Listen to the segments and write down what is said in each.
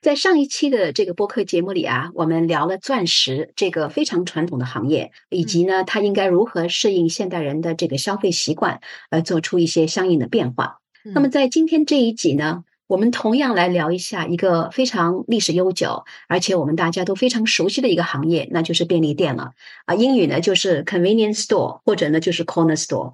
在上一期的这个播客节目里啊，我们聊了钻石这个非常传统的行业，以及呢，它应该如何适应现代人的这个消费习惯，而做出一些相应的变化。那么在今天这一集呢，我们同样来聊一下一个非常历史悠久，而且我们大家都非常熟悉的一个行业，那就是便利店了。啊，英语呢就是 convenience store，或者呢就是 corner store。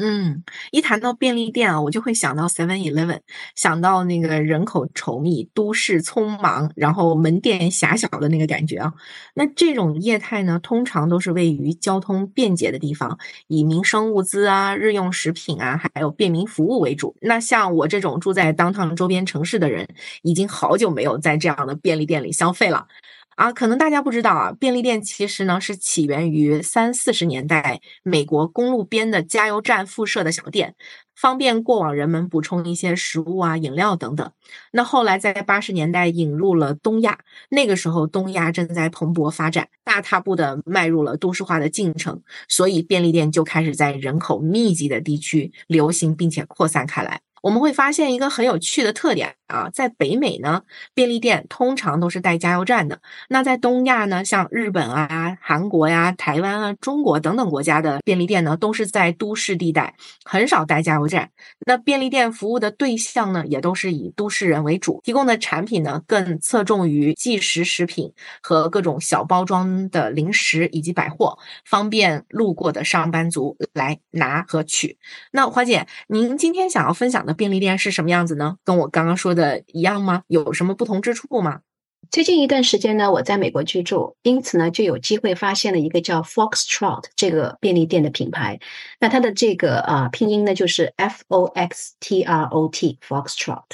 嗯，一谈到便利店啊，我就会想到 Seven Eleven，想到那个人口稠密、都市匆忙，然后门店狭小的那个感觉啊。那这种业态呢，通常都是位于交通便捷的地方，以民生物资啊、日用食品啊，还有便民服务为主。那像我这种住在 downtown 周边城市的人，已经好久没有在这样的便利店里消费了。啊，可能大家不知道啊，便利店其实呢是起源于三四十年代美国公路边的加油站附设的小店，方便过往人们补充一些食物啊、饮料等等。那后来在八十年代引入了东亚，那个时候东亚正在蓬勃发展，大踏步的迈入了都市化的进程，所以便利店就开始在人口密集的地区流行，并且扩散开来。我们会发现一个很有趣的特点啊，在北美呢，便利店通常都是带加油站的；那在东亚呢，像日本啊、韩国呀、台湾啊、中国等等国家的便利店呢，都是在都市地带，很少带加油站。那便利店服务的对象呢，也都是以都市人为主，提供的产品呢，更侧重于即食食品和各种小包装的零食以及百货，方便路过的上班族来拿和取。那华姐，您今天想要分享？那便利店是什么样子呢？跟我刚刚说的一样吗？有什么不同之处吗？最近一段时间呢，我在美国居住，因此呢，就有机会发现了一个叫 Foxtrot 这个便利店的品牌。那它的这个啊拼音呢，就是 F O X T R O T Foxtrot。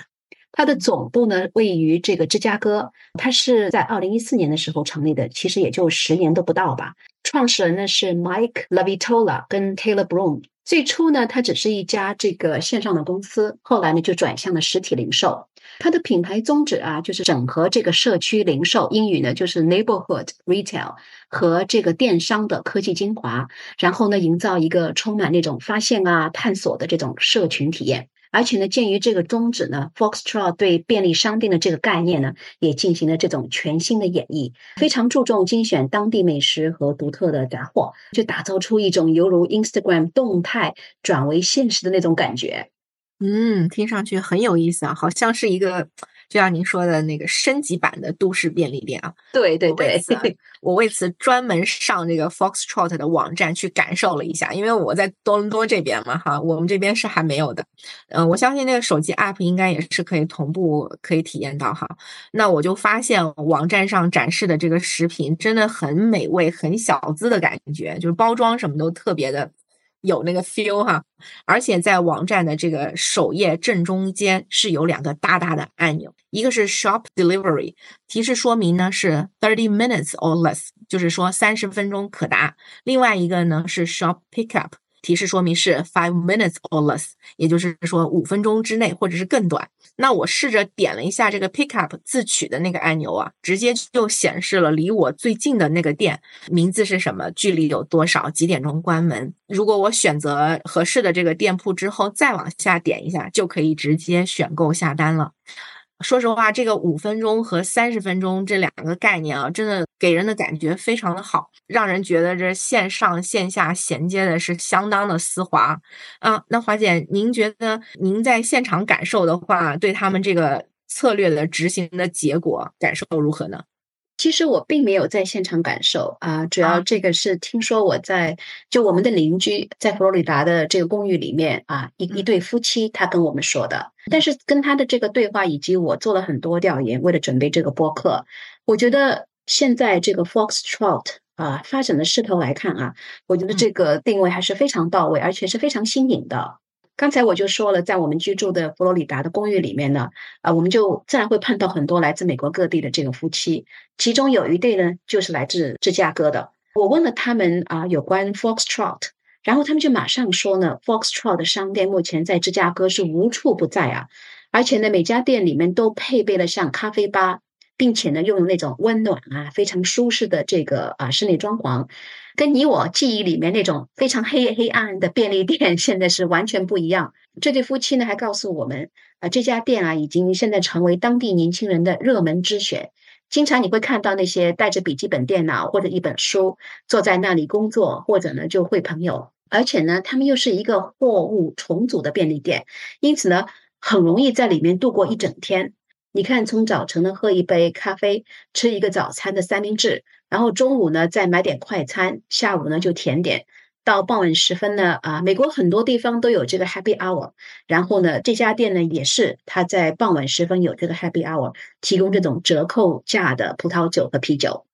它的总部呢位于这个芝加哥，它是在二零一四年的时候成立的，其实也就十年都不到吧。创始人呢是 Mike Lavitola 跟 Taylor Brown。最初呢，它只是一家这个线上的公司，后来呢就转向了实体零售。它的品牌宗旨啊，就是整合这个社区零售，英语呢就是 neighborhood retail 和这个电商的科技精华，然后呢营造一个充满那种发现啊、探索的这种社群体验。而且呢，鉴于这个宗旨呢，Foxtrot 对便利商店的这个概念呢，也进行了这种全新的演绎，非常注重精选当地美食和独特的杂货，就打造出一种犹如 Instagram 动态转为现实的那种感觉。嗯，听上去很有意思啊，好像是一个。就像您说的那个升级版的都市便利店啊，对对对，我为此专门上这个 Foxtrot 的网站去感受了一下，因为我在多伦多这边嘛，哈，我们这边是还没有的。嗯，我相信那个手机 App 应该也是可以同步可以体验到哈。那我就发现网站上展示的这个食品真的很美味，很小资的感觉，就是包装什么都特别的。有那个 feel 哈，而且在网站的这个首页正中间是有两个大大的按钮，一个是 Shop Delivery，提示说明呢是 thirty minutes or less，就是说三十分钟可达；另外一个呢是 Shop Pickup。提示说明是 five minutes or less，也就是说五分钟之内或者是更短。那我试着点了一下这个 pick up 自取的那个按钮啊，直接就显示了离我最近的那个店名字是什么，距离有多少，几点钟关门。如果我选择合适的这个店铺之后，再往下点一下，就可以直接选购下单了。说实话，这个五分钟和三十分钟这两个概念啊，真的给人的感觉非常的好，让人觉得这线上线下衔接的是相当的丝滑啊。那华姐，您觉得您在现场感受的话，对他们这个策略的执行的结果感受如何呢？其实我并没有在现场感受啊，主要这个是听说我在就我们的邻居在佛罗里达的这个公寓里面啊，一一对夫妻他跟我们说的。但是跟他的这个对话以及我做了很多调研，为了准备这个播客，我觉得现在这个 Foxtrot 啊发展的势头来看啊，我觉得这个定位还是非常到位，而且是非常新颖的。刚才我就说了，在我们居住的佛罗里达的公寓里面呢，啊，我们就自然会碰到很多来自美国各地的这个夫妻，其中有一对呢，就是来自芝加哥的。我问了他们啊，有关 Foxtrot 然后他们就马上说呢，Foxtrot 的商店目前在芝加哥是无处不在啊，而且呢，每家店里面都配备了像咖啡吧。并且呢，用那种温暖啊、非常舒适的这个啊室内装潢，跟你我记忆里面那种非常黑黑暗的便利店，现在是完全不一样。这对夫妻呢还告诉我们，啊，这家店啊已经现在成为当地年轻人的热门之选。经常你会看到那些带着笔记本电脑或者一本书坐在那里工作，或者呢就会朋友。而且呢，他们又是一个货物重组的便利店，因此呢，很容易在里面度过一整天。你看，从早晨呢喝一杯咖啡，吃一个早餐的三明治，然后中午呢再买点快餐，下午呢就甜点，到傍晚时分呢啊，美国很多地方都有这个 Happy Hour，然后呢这家店呢也是它在傍晚时分有这个 Happy Hour，提供这种折扣价的葡萄酒和啤酒。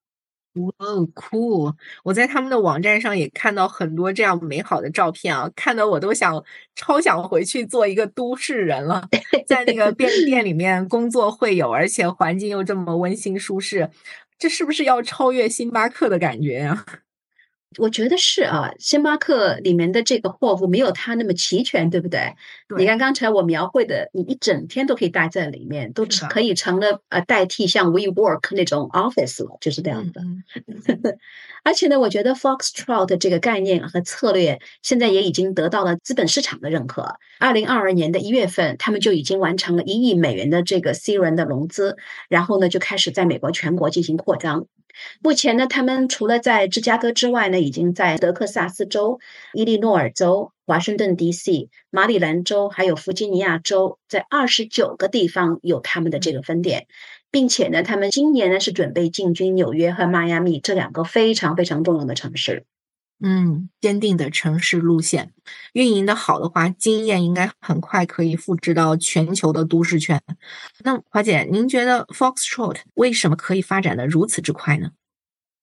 哇，酷！我在他们的网站上也看到很多这样美好的照片啊，看得我都想超想回去做一个都市人了，在那个便利店里面工作会有，而且环境又这么温馨舒适，这是不是要超越星巴克的感觉呀？我觉得是啊，星巴克里面的这个货物没有它那么齐全，对不对？你看刚才我描绘的，你一整天都可以待在里面，都可以成了呃代替像 WeWork 那种 office 了，就是这样的。而且呢，我觉得 Foxtrot 这个概念和策略现在也已经得到了资本市场的认可。二零二二年的一月份，他们就已经完成了一亿美元的这个 C 轮的融资，然后呢就开始在美国全国进行扩张。目前呢，他们除了在芝加哥之外呢，已经在德克萨斯州、伊利诺尔州、华盛顿 D.C.、马里兰州，还有弗吉尼亚州，在二十九个地方有他们的这个分店，并且呢，他们今年呢是准备进军纽约和迈阿密这两个非常非常重要的城市。嗯，坚定的城市路线，运营的好的话，经验应该很快可以复制到全球的都市圈。那华姐，您觉得 Foxtrot 为什么可以发展的如此之快呢？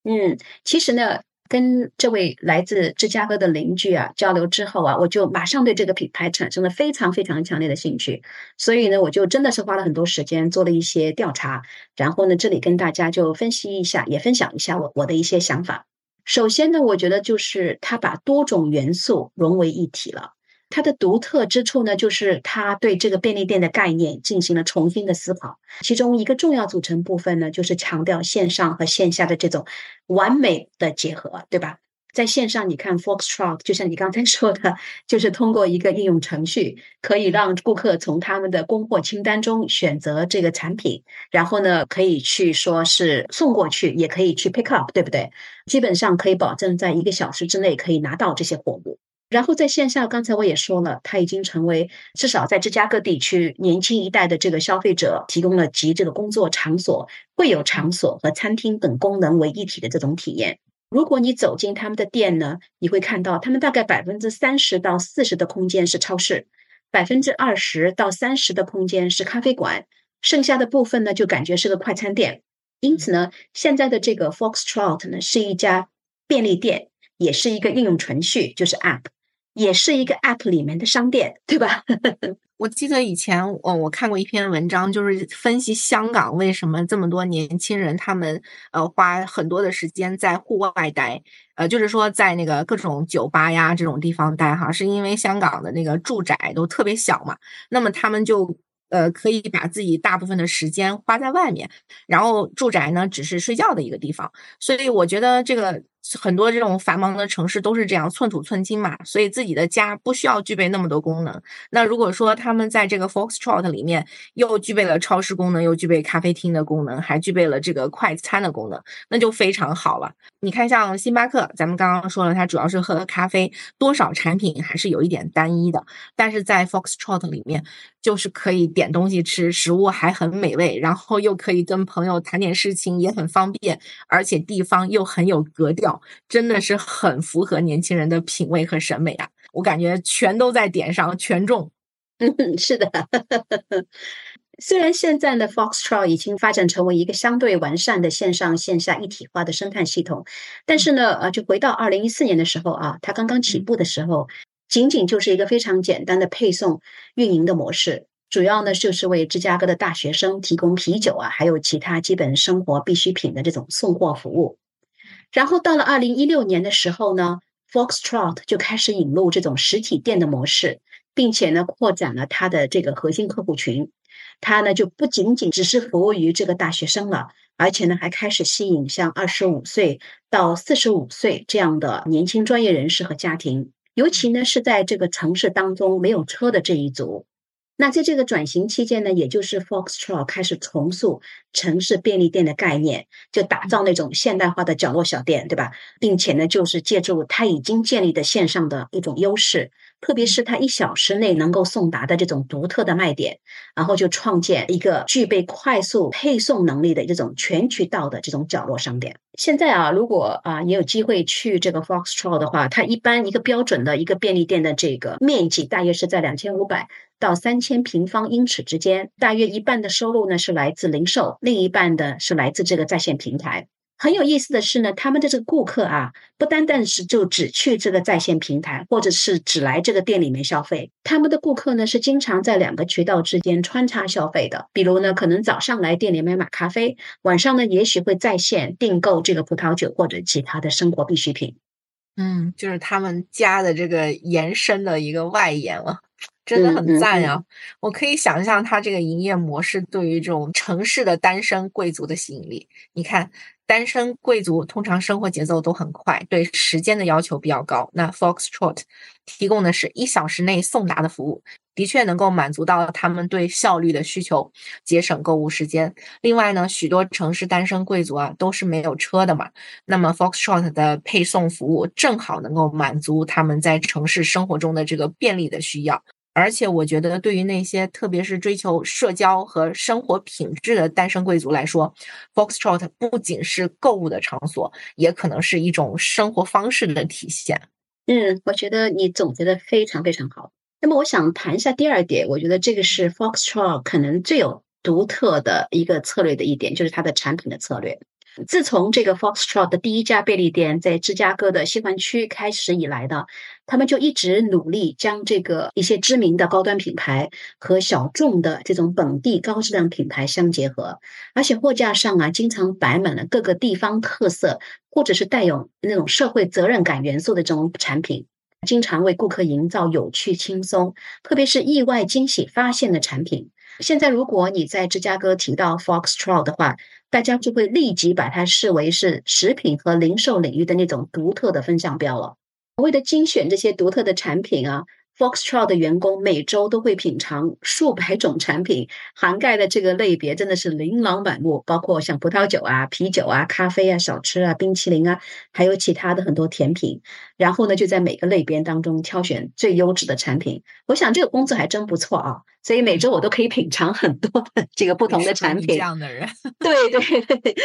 嗯，其实呢，跟这位来自芝加哥的邻居啊交流之后啊，我就马上对这个品牌产生了非常非常强烈的兴趣。所以呢，我就真的是花了很多时间做了一些调查，然后呢，这里跟大家就分析一下，也分享一下我我的一些想法。首先呢，我觉得就是它把多种元素融为一体了。它的独特之处呢，就是它对这个便利店的概念进行了重新的思考。其中一个重要组成部分呢，就是强调线上和线下的这种完美的结合，对吧？在线上，你看 Foxtrot，就像你刚才说的，就是通过一个应用程序，可以让顾客从他们的供货清单中选择这个产品，然后呢，可以去说是送过去，也可以去 pick up，对不对？基本上可以保证在一个小时之内可以拿到这些货物。然后在线下，刚才我也说了，它已经成为至少在芝加哥地区年轻一代的这个消费者提供了集这个工作场所、会有场所和餐厅等功能为一体的这种体验。如果你走进他们的店呢，你会看到他们大概百分之三十到四十的空间是超市，百分之二十到三十的空间是咖啡馆，剩下的部分呢就感觉是个快餐店。因此呢，现在的这个 Foxtrot 呢是一家便利店，也是一个应用程序，就是 App，也是一个 App 里面的商店，对吧？我记得以前我我看过一篇文章，就是分析香港为什么这么多年轻人他们呃花很多的时间在户外待，呃就是说在那个各种酒吧呀这种地方待哈，是因为香港的那个住宅都特别小嘛，那么他们就呃可以把自己大部分的时间花在外面，然后住宅呢只是睡觉的一个地方，所以我觉得这个。很多这种繁忙的城市都是这样，寸土寸金嘛，所以自己的家不需要具备那么多功能。那如果说他们在这个 Foxtrot 里面又具备了超市功能，又具备咖啡厅的功能，还具备了这个快餐的功能，那就非常好了。你看，像星巴克，咱们刚刚说了，它主要是喝咖啡，多少产品还是有一点单一的。但是在 Foxtrot 里面，就是可以点东西吃，食物还很美味，然后又可以跟朋友谈点事情，也很方便，而且地方又很有格调，真的是很符合年轻人的品味和审美啊！我感觉全都在点上，全中。嗯，是的。虽然现在呢，Foxtrot 已经发展成为一个相对完善的线上线下一体化的生态系统，但是呢，呃，就回到二零一四年的时候啊，它刚刚起步的时候，仅仅就是一个非常简单的配送运营的模式，主要呢就是为芝加哥的大学生提供啤酒啊，还有其他基本生活必需品的这种送货服务。然后到了二零一六年的时候呢 Foxtrot 就开始引入这种实体店的模式，并且呢，扩展了它的这个核心客户群。它呢，就不仅仅只是服务于这个大学生了，而且呢，还开始吸引像二十五岁到四十五岁这样的年轻专业人士和家庭，尤其呢，是在这个城市当中没有车的这一组。那在这个转型期间呢，也就是 Foxtrot 开始重塑城市便利店的概念，就打造那种现代化的角落小店，对吧？并且呢，就是借助它已经建立的线上的一种优势。特别是它一小时内能够送达的这种独特的卖点，然后就创建一个具备快速配送能力的这种全渠道的这种角落商店。现在啊，如果啊你有机会去这个 Foxtrot 的话，它一般一个标准的一个便利店的这个面积大约是在两千五百到三千平方英尺之间，大约一半的收入呢是来自零售，另一半的是来自这个在线平台。很有意思的是呢，他们的这个顾客啊，不单单是就只去这个在线平台，或者是只来这个店里面消费。他们的顾客呢，是经常在两个渠道之间穿插消费的。比如呢，可能早上来店里面买咖啡，晚上呢，也许会在线订购这个葡萄酒或者其他的生活必需品。嗯，就是他们家的这个延伸的一个外延了。真的很赞呀！我可以想象他这个营业模式对于这种城市的单身贵族的吸引力。你看，单身贵族通常生活节奏都很快，对时间的要求比较高。那 Foxtrot 提供的是一小时内送达的服务，的确能够满足到他们对效率的需求，节省购物时间。另外呢，许多城市单身贵族啊都是没有车的嘛，那么 Foxtrot 的配送服务正好能够满足他们在城市生活中的这个便利的需要。而且我觉得，对于那些特别是追求社交和生活品质的单身贵族来说，Foxtrot 不仅是购物的场所，也可能是一种生活方式的体现。嗯，我觉得你总结的非常非常好。那么，我想谈一下第二点，我觉得这个是 Foxtrot 可能最有独特的一个策略的一点，就是它的产品的策略。自从这个 Foxtrot 的第一家便利店在芝加哥的西环区开始以来呢，他们就一直努力将这个一些知名的高端品牌和小众的这种本地高质量品牌相结合，而且货架上啊经常摆满了各个地方特色或者是带有那种社会责任感元素的这种产品，经常为顾客营造有趣、轻松，特别是意外惊喜发现的产品。现在如果你在芝加哥提到 Foxtrot 的话，大家就会立即把它视为是食品和零售领域的那种独特的分项标了。为了精选这些独特的产品啊。Foxtrot 的员工每周都会品尝数百种产品，涵盖的这个类别真的是琳琅满目，包括像葡萄酒啊、啤酒啊、咖啡啊、小吃啊、冰淇淋啊，还有其他的很多甜品。然后呢，就在每个类别当中挑选最优质的产品。我想这个工作还真不错啊，所以每周我都可以品尝很多的这个不同的产品。这样的人，对 对对，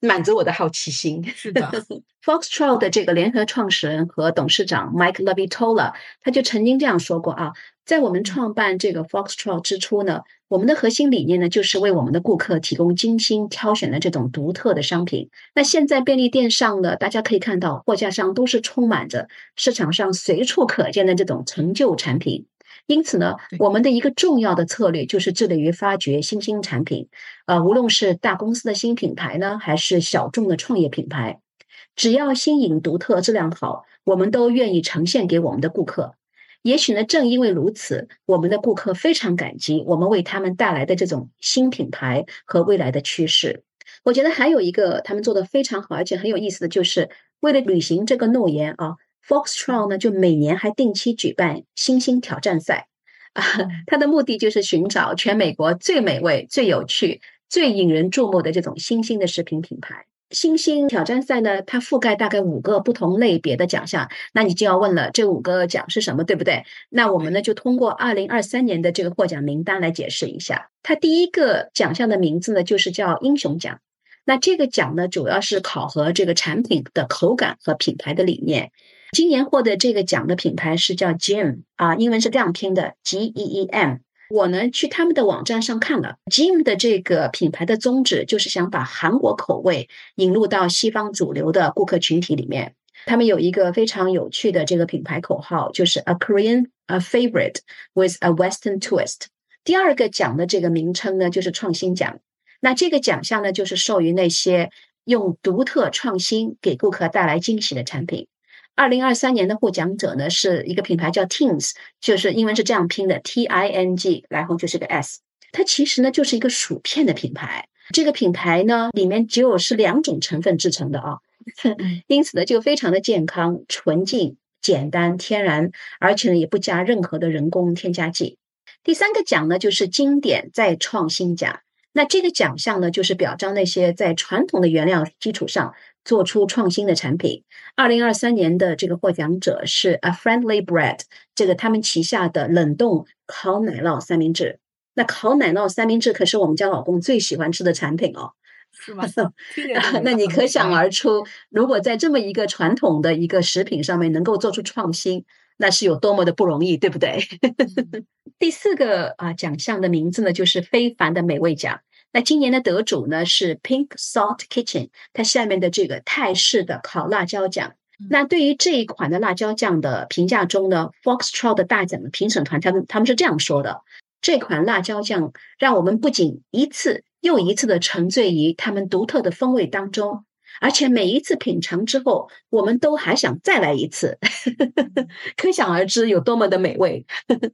满足我的好奇心。是的。Foxtrot 的这个联合创始人和董事长 Mike Levitola，他就曾经这样说过啊，在我们创办这个 Foxtrot 之初呢，我们的核心理念呢，就是为我们的顾客提供精心挑选的这种独特的商品。那现在便利店上呢，大家可以看到货架上都是充满着市场上随处可见的这种成就产品。因此呢，我们的一个重要的策略就是致力于发掘新兴产品，呃，无论是大公司的新品牌呢，还是小众的创业品牌。只要新颖、独特、质量好，我们都愿意呈现给我们的顾客。也许呢，正因为如此，我们的顾客非常感激我们为他们带来的这种新品牌和未来的趋势。我觉得还有一个他们做的非常好，而且很有意思的就是，为了履行这个诺言啊，Foxtrot 呢就每年还定期举办新兴挑战赛啊，它的目的就是寻找全美国最美味、最有趣、最引人注目的这种新兴的食品品牌。星星挑战赛呢，它覆盖大概五个不同类别的奖项。那你就要问了，这五个奖是什么，对不对？那我们呢就通过二零二三年的这个获奖名单来解释一下。它第一个奖项的名字呢，就是叫英雄奖。那这个奖呢，主要是考核这个产品的口感和品牌的理念。今年获得这个奖的品牌是叫 Gem 啊，英文是这样拼的 G E E M。我呢去他们的网站上看了，Jim 的这个品牌的宗旨就是想把韩国口味引入到西方主流的顾客群体里面。他们有一个非常有趣的这个品牌口号，就是 A Korean a favorite with a Western twist。第二个奖的这个名称呢，就是创新奖。那这个奖项呢，就是授予那些用独特创新给顾客带来惊喜的产品。二零二三年的获奖者呢是一个品牌叫 Tings，就是英文是这样拼的 T I N G，然后就是个 S。它其实呢就是一个薯片的品牌。这个品牌呢里面只有是两种成分制成的啊，因此呢就非常的健康、纯净、简单、天然，而且呢也不加任何的人工添加剂。第三个奖呢就是经典再创新奖。那这个奖项呢，就是表彰那些在传统的原料基础上做出创新的产品。二零二三年的这个获奖者是 A Friendly Bread，这个他们旗下的冷冻烤奶酪三明治。那烤奶酪三明治可是我们家老公最喜欢吃的产品哦，是吗？那你可想而知，如果在这么一个传统的一个食品上面能够做出创新，那是有多么的不容易，对不对？第四个啊奖项的名字呢，就是非凡的美味奖。那今年的得主呢是 Pink Salt Kitchen，它下面的这个泰式的烤辣椒酱。那对于这一款的辣椒酱的评价中呢，Foxtrot 的大奖的评审团他们他们是这样说的：这款辣椒酱让我们不仅一次又一次的沉醉于他们独特的风味当中，而且每一次品尝之后，我们都还想再来一次。可想而知有多么的美味。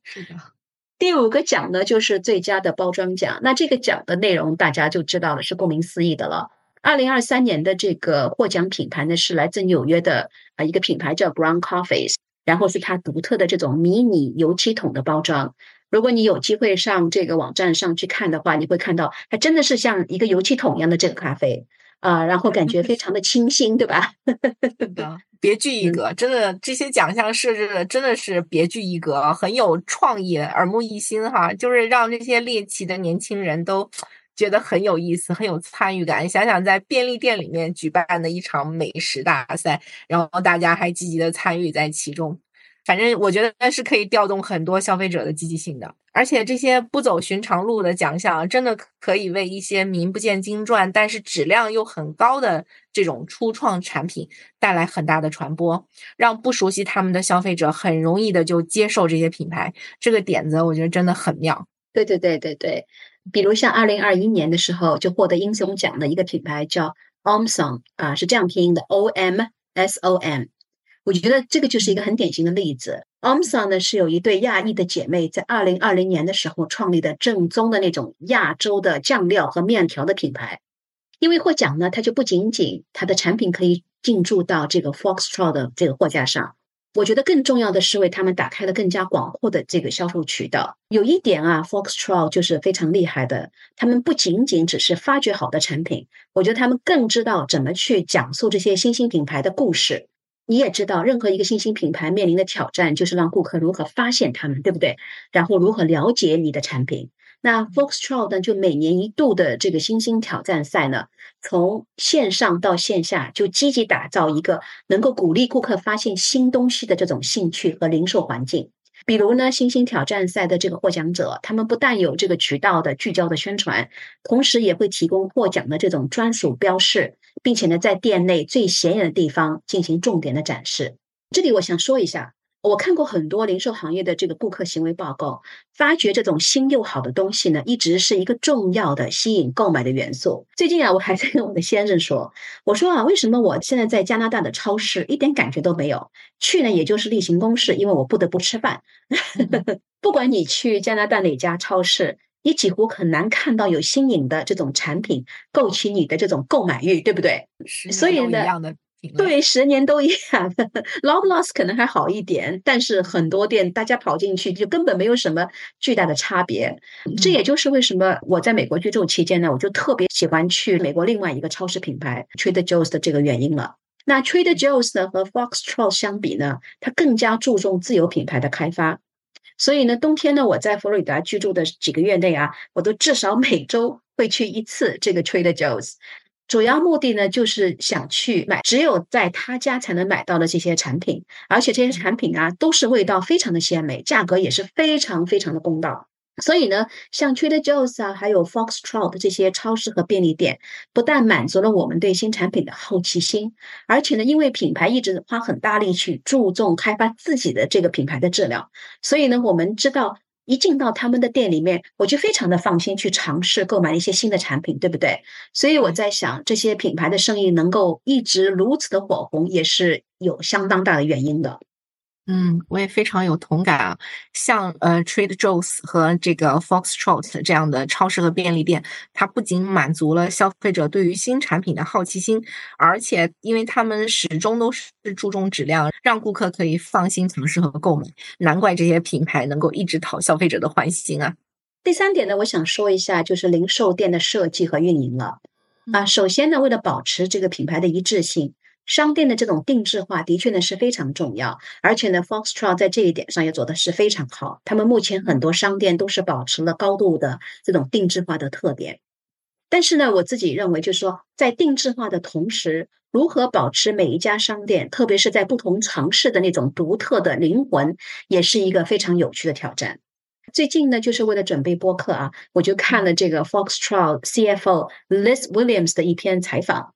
是的。第五个奖呢，就是最佳的包装奖。那这个奖的内容大家就知道了，是顾名思义的了。二零二三年的这个获奖品牌呢，是来自纽约的啊一个品牌叫 Brown Coffees，然后是它独特的这种迷你油漆桶的包装。如果你有机会上这个网站上去看的话，你会看到它真的是像一个油漆桶一样的这个咖啡。啊，然后感觉非常的清新，对吧？的，别具一格，真的这些奖项设置的真的是别具一格，很有创意，耳目一新哈，就是让这些猎奇的年轻人都觉得很有意思，很有参与感。想想在便利店里面举办的一场美食大赛，然后大家还积极的参与在其中。反正我觉得是可以调动很多消费者的积极性的，而且这些不走寻常路的奖项，真的可以为一些名不见经传，但是质量又很高的这种初创产品带来很大的传播，让不熟悉他们的消费者很容易的就接受这些品牌。这个点子我觉得真的很妙。对对对对对，比如像二零二一年的时候就获得英雄奖的一个品牌叫 Omson，啊，是这样拼音的 O M S O M。我觉得这个就是一个很典型的例子。Omsa 呢是有一对亚裔的姐妹在二零二零年的时候创立的正宗的那种亚洲的酱料和面条的品牌。因为获奖呢，它就不仅仅它的产品可以进驻到这个 Foxtrot 的这个货架上。我觉得更重要的是为他们打开了更加广阔的这个销售渠道。有一点啊，Foxtrot 就是非常厉害的，他们不仅仅只是发掘好的产品，我觉得他们更知道怎么去讲述这些新兴品牌的故事。你也知道，任何一个新兴品牌面临的挑战就是让顾客如何发现他们，对不对？然后如何了解你的产品？那 Foxtrot 呢？就每年一度的这个新兴挑战赛呢，从线上到线下，就积极打造一个能够鼓励顾客发现新东西的这种兴趣和零售环境。比如呢，星星挑战赛的这个获奖者，他们不但有这个渠道的聚焦的宣传，同时也会提供获奖的这种专属标识。并且呢，在店内最显眼的地方进行重点的展示。这里我想说一下，我看过很多零售行业的这个顾客行为报告，发觉这种新又好的东西呢，一直是一个重要的吸引购买的元素。最近啊，我还在跟我的先生说，我说啊，为什么我现在在加拿大的超市一点感觉都没有？去呢，也就是例行公事，因为我不得不吃饭。不管你去加拿大哪家超市。你几乎很难看到有新颖的这种产品勾起你的这种购买欲，对不对？所以呢，对，十年都一样。Loblaws 可能还好一点，但是很多店大家跑进去就根本没有什么巨大的差别。这也就是为什么我在美国居住期间呢，我就特别喜欢去美国另外一个超市品牌 Trader Joe's 的这个原因了。那 Trader Joe's 呢和 Foxtrot 相比呢，它更加注重自有品牌的开发。所以呢，冬天呢，我在佛罗里达居住的几个月内啊，我都至少每周会去一次这个 Trader Joe's，主要目的呢，就是想去买只有在他家才能买到的这些产品，而且这些产品啊，都是味道非常的鲜美，价格也是非常非常的公道。所以呢，像 Trader Joe's 啊，还有 Foxtrot 这些超市和便利店，不但满足了我们对新产品的好奇心，而且呢，因为品牌一直花很大力去注重开发自己的这个品牌的质量，所以呢，我们知道一进到他们的店里面，我就非常的放心去尝试购买一些新的产品，对不对？所以我在想，这些品牌的生意能够一直如此的火红，也是有相当大的原因的。嗯，我也非常有同感啊。像呃，Trade Joe's 和这个 Foxtrot 这样的超市和便利店，它不仅满足了消费者对于新产品的好奇心，而且因为他们始终都是注重质量，让顾客可以放心尝试和购买。难怪这些品牌能够一直讨消费者的欢心啊。第三点呢，我想说一下，就是零售店的设计和运营了。啊，首先呢，为了保持这个品牌的一致性。商店的这种定制化的确呢是非常重要，而且呢，Foxtrot 在这一点上也做的是非常好。他们目前很多商店都是保持了高度的这种定制化的特点。但是呢，我自己认为，就是说，在定制化的同时，如何保持每一家商店，特别是在不同城市的那种独特的灵魂，也是一个非常有趣的挑战。最近呢，就是为了准备播客啊，我就看了这个 Foxtrot CFO Liz Williams 的一篇采访。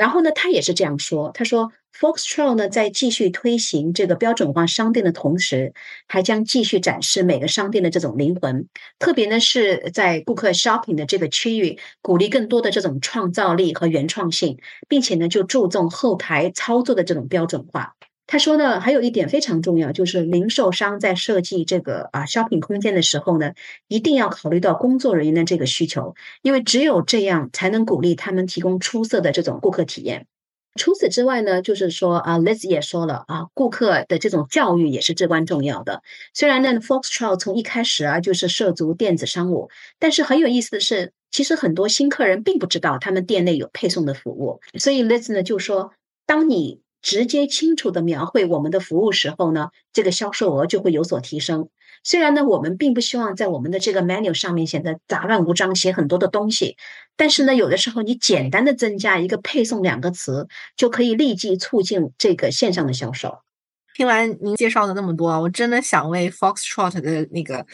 然后呢，他也是这样说。他说，Foxtrot 呢在继续推行这个标准化商店的同时，还将继续展示每个商店的这种灵魂。特别呢是在顾客 shopping 的这个区域，鼓励更多的这种创造力和原创性，并且呢就注重后台操作的这种标准化。他说呢，还有一点非常重要，就是零售商在设计这个啊 shopping 空间的时候呢，一定要考虑到工作人员的这个需求，因为只有这样才能鼓励他们提供出色的这种顾客体验。除此之外呢，就是说啊，Liz 也说了啊，顾客的这种教育也是至关重要的。虽然呢，Foxtrot 从一开始啊就是涉足电子商务，但是很有意思的是，其实很多新客人并不知道他们店内有配送的服务。所以 Liz 呢就说，当你直接清楚的描绘我们的服务时候呢，这个销售额就会有所提升。虽然呢，我们并不希望在我们的这个 menu 上面显得杂乱无章，写很多的东西，但是呢，有的时候你简单的增加一个配送两个词，就可以立即促进这个线上的销售。听完您介绍的那么多，我真的想为 Foxtrot 的那个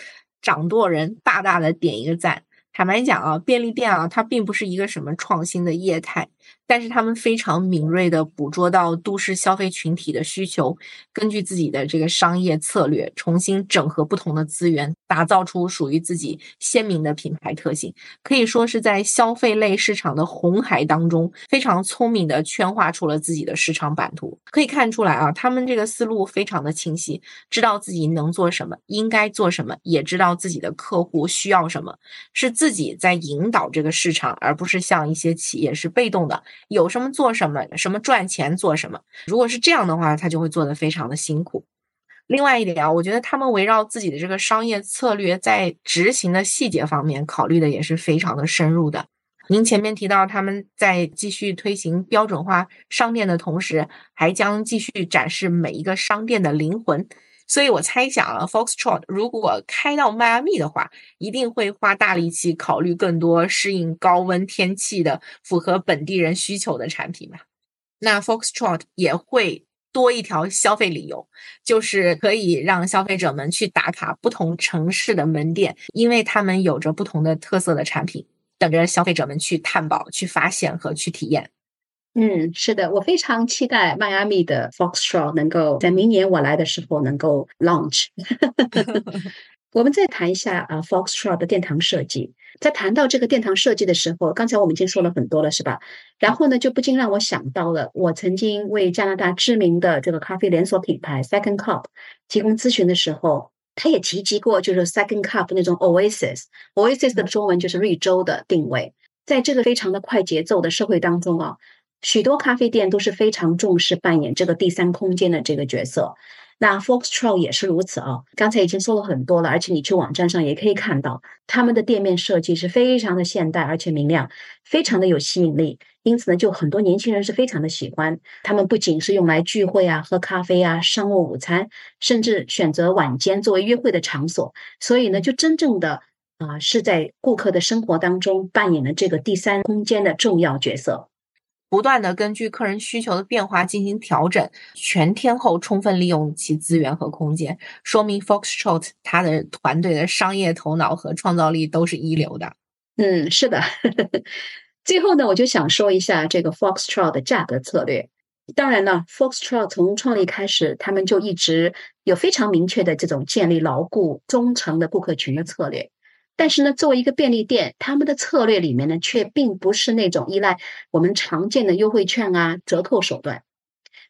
掌舵人大大的点一个赞。坦白讲啊，便利店啊，它并不是一个什么创新的业态。但是他们非常敏锐地捕捉到都市消费群体的需求，根据自己的这个商业策略，重新整合不同的资源，打造出属于自己鲜明的品牌特性。可以说是在消费类市场的红海当中，非常聪明地圈画出了自己的市场版图。可以看出来啊，他们这个思路非常的清晰，知道自己能做什么，应该做什么，也知道自己的客户需要什么，是自己在引导这个市场，而不是像一些企业是被动的。有什么做什么，什么赚钱做什么。如果是这样的话，他就会做得非常的辛苦。另外一点啊，我觉得他们围绕自己的这个商业策略，在执行的细节方面考虑的也是非常的深入的。您前面提到他们在继续推行标准化商店的同时，还将继续展示每一个商店的灵魂。所以我猜想啊，Foxtrot 如果开到迈阿密的话，一定会花大力气考虑更多适应高温天气的、符合本地人需求的产品吧。那 Foxtrot 也会多一条消费理由，就是可以让消费者们去打卡不同城市的门店，因为他们有着不同的特色的产品，等着消费者们去探宝、去发现和去体验。嗯，是的，我非常期待迈阿密的 Foxtrot 能够在明年我来的时候能够 launch。我们再谈一下啊，Foxtrot 的殿堂设计。在谈到这个殿堂设计的时候，刚才我们已经说了很多了，是吧？然后呢，就不禁让我想到了我曾经为加拿大知名的这个咖啡连锁品牌 Second Cup 提供咨询的时候，他也提及过，就是 Second Cup 那种 Oasis。Oasis 的中文就是绿洲的定位，在这个非常的快节奏的社会当中啊。许多咖啡店都是非常重视扮演这个第三空间的这个角色，那 Foxtrot 也是如此啊。刚才已经说了很多了，而且你去网站上也可以看到，他们的店面设计是非常的现代而且明亮，非常的有吸引力。因此呢，就很多年轻人是非常的喜欢。他们不仅是用来聚会啊、喝咖啡啊、商务午餐，甚至选择晚间作为约会的场所。所以呢，就真正的啊是在顾客的生活当中扮演了这个第三空间的重要角色。不断的根据客人需求的变化进行调整，全天候充分利用其资源和空间，说明 Foxtrot 它的团队的商业头脑和创造力都是一流的。嗯，是的。最后呢，我就想说一下这个 Foxtrot 的价格策略。当然呢，Foxtrot 从创立开始，他们就一直有非常明确的这种建立牢固、忠诚的顾客群的策略。但是呢，作为一个便利店，他们的策略里面呢，却并不是那种依赖我们常见的优惠券啊、折扣手段。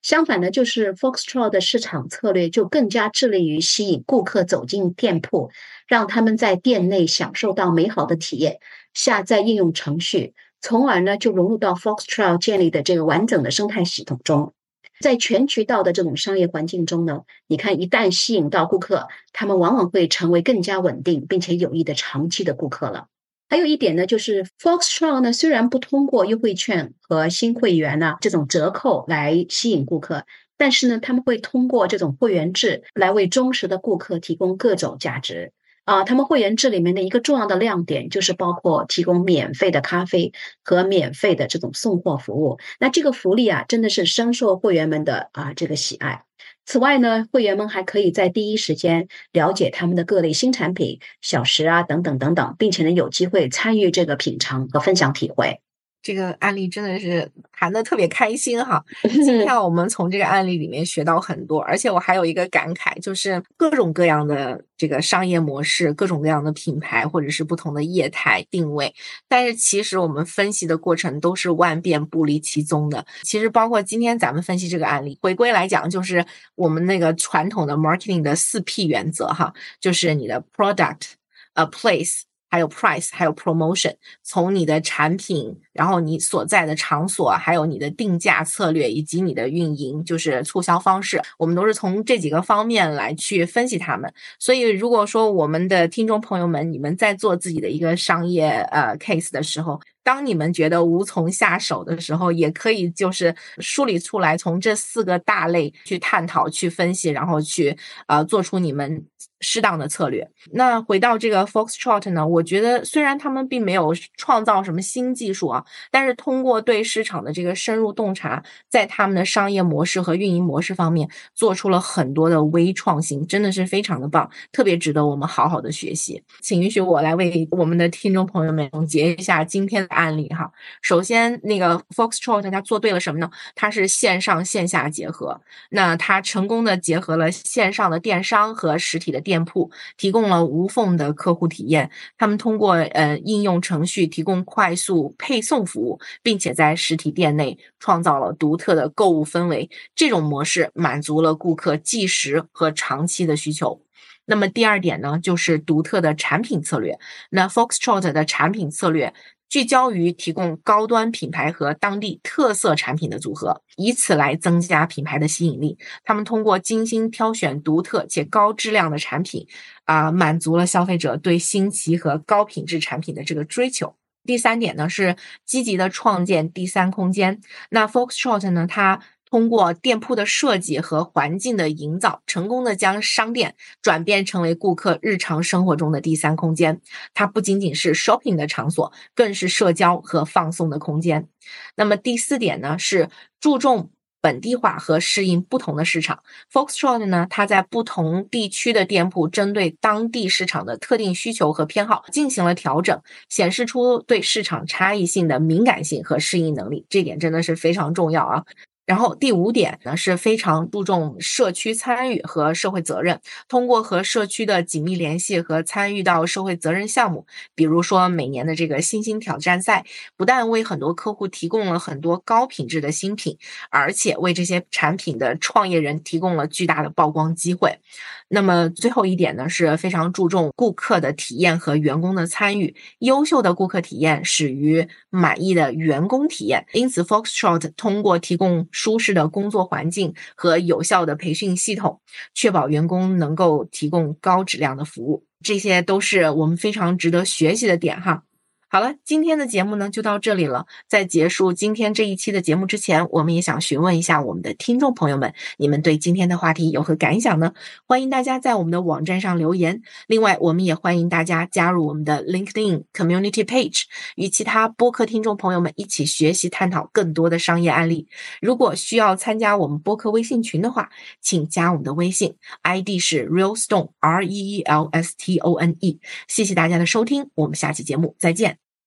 相反呢，就是 Foxtrot 的市场策略就更加致力于吸引顾客走进店铺，让他们在店内享受到美好的体验，下载应用程序。从而呢，就融入到 Foxtrot 建立的这个完整的生态系统中。在全渠道的这种商业环境中呢，你看，一旦吸引到顾客，他们往往会成为更加稳定并且有益的长期的顾客了。还有一点呢，就是 Foxtrot 呢，虽然不通过优惠券和新会员呢这种折扣来吸引顾客，但是呢，他们会通过这种会员制来为忠实的顾客提供各种价值。啊，他们会员制里面的一个重要的亮点就是包括提供免费的咖啡和免费的这种送货服务。那这个福利啊，真的是深受会员们的啊这个喜爱。此外呢，会员们还可以在第一时间了解他们的各类新产品、小食啊等等等等，并且呢有机会参与这个品尝和分享体会。这个案例真的是谈的特别开心哈！今天我们从这个案例里面学到很多，而且我还有一个感慨，就是各种各样的这个商业模式，各种各样的品牌，或者是不同的业态定位，但是其实我们分析的过程都是万变不离其宗的。其实包括今天咱们分析这个案例，回归来讲，就是我们那个传统的 marketing 的四 P 原则哈，就是你的 product、a place。还有 price，还有 promotion，从你的产品，然后你所在的场所，还有你的定价策略，以及你的运营，就是促销方式，我们都是从这几个方面来去分析他们。所以，如果说我们的听众朋友们，你们在做自己的一个商业呃 case 的时候，当你们觉得无从下手的时候，也可以就是梳理出来，从这四个大类去探讨、去分析，然后去呃做出你们适当的策略。那回到这个 Foxtrot 呢，我觉得虽然他们并没有创造什么新技术啊，但是通过对市场的这个深入洞察，在他们的商业模式和运营模式方面做出了很多的微创新，真的是非常的棒，特别值得我们好好的学习。请允许我来为我们的听众朋友们总结一下今天。案例哈，首先那个 Foxtrot 它做对了什么呢？它是线上线下结合，那它成功的结合了线上的电商和实体的店铺，提供了无缝的客户体验。他们通过呃应用程序提供快速配送服务，并且在实体店内创造了独特的购物氛围。这种模式满足了顾客即时和长期的需求。那么第二点呢，就是独特的产品策略。那 Foxtrot 的产品策略。聚焦于提供高端品牌和当地特色产品的组合，以此来增加品牌的吸引力。他们通过精心挑选独特且高质量的产品，啊，满足了消费者对新奇和高品质产品的这个追求。第三点呢，是积极的创建第三空间。那 Fox Short 呢，它。通过店铺的设计和环境的营造，成功的将商店转变成为顾客日常生活中的第三空间。它不仅仅是 shopping 的场所，更是社交和放松的空间。那么第四点呢，是注重本地化和适应不同的市场。Foxtrot 呢，它在不同地区的店铺针对当地市场的特定需求和偏好进行了调整，显示出对市场差异性的敏感性和适应能力。这点真的是非常重要啊。然后第五点呢是非常注重社区参与和社会责任，通过和社区的紧密联系和参与到社会责任项目，比如说每年的这个新兴挑战赛，不但为很多客户提供了很多高品质的新品，而且为这些产品的创业人提供了巨大的曝光机会。那么最后一点呢，是非常注重顾客的体验和员工的参与。优秀的顾客体验始于满意的员工体验，因此 Foxtrot 通过提供舒适的工作环境和有效的培训系统，确保员工能够提供高质量的服务。这些都是我们非常值得学习的点哈。好了，今天的节目呢就到这里了。在结束今天这一期的节目之前，我们也想询问一下我们的听众朋友们，你们对今天的话题有何感想呢？欢迎大家在我们的网站上留言。另外，我们也欢迎大家加入我们的 LinkedIn Community Page，与其他播客听众朋友们一起学习探讨更多的商业案例。如果需要参加我们播客微信群的话，请加我们的微信，ID 是 Realstone R E E L S T O N E。谢谢大家的收听，我们下期节目再见。